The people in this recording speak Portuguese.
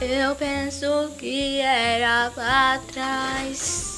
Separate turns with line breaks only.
Eu penso que era pra trás.